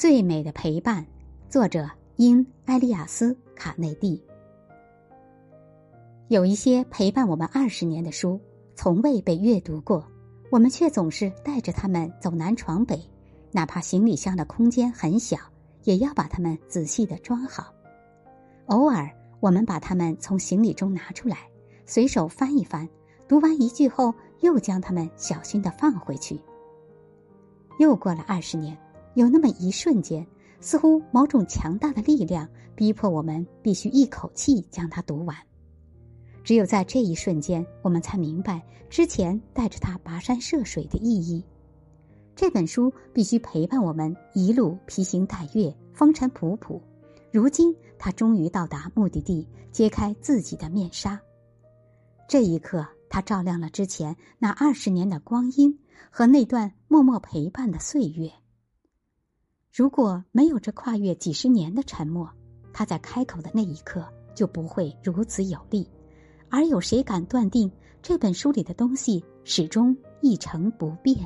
最美的陪伴，作者因埃利亚斯·卡内蒂。有一些陪伴我们二十年的书，从未被阅读过，我们却总是带着它们走南闯北，哪怕行李箱的空间很小，也要把它们仔细的装好。偶尔，我们把它们从行李中拿出来，随手翻一翻，读完一句后，又将它们小心的放回去。又过了二十年。有那么一瞬间，似乎某种强大的力量逼迫我们必须一口气将它读完。只有在这一瞬间，我们才明白之前带着它跋山涉水的意义。这本书必须陪伴我们一路披星戴月、风尘仆仆。如今，它终于到达目的地，揭开自己的面纱。这一刻，它照亮了之前那二十年的光阴和那段默默陪伴的岁月。如果没有这跨越几十年的沉默，他在开口的那一刻就不会如此有力。而有谁敢断定这本书里的东西始终一成不变？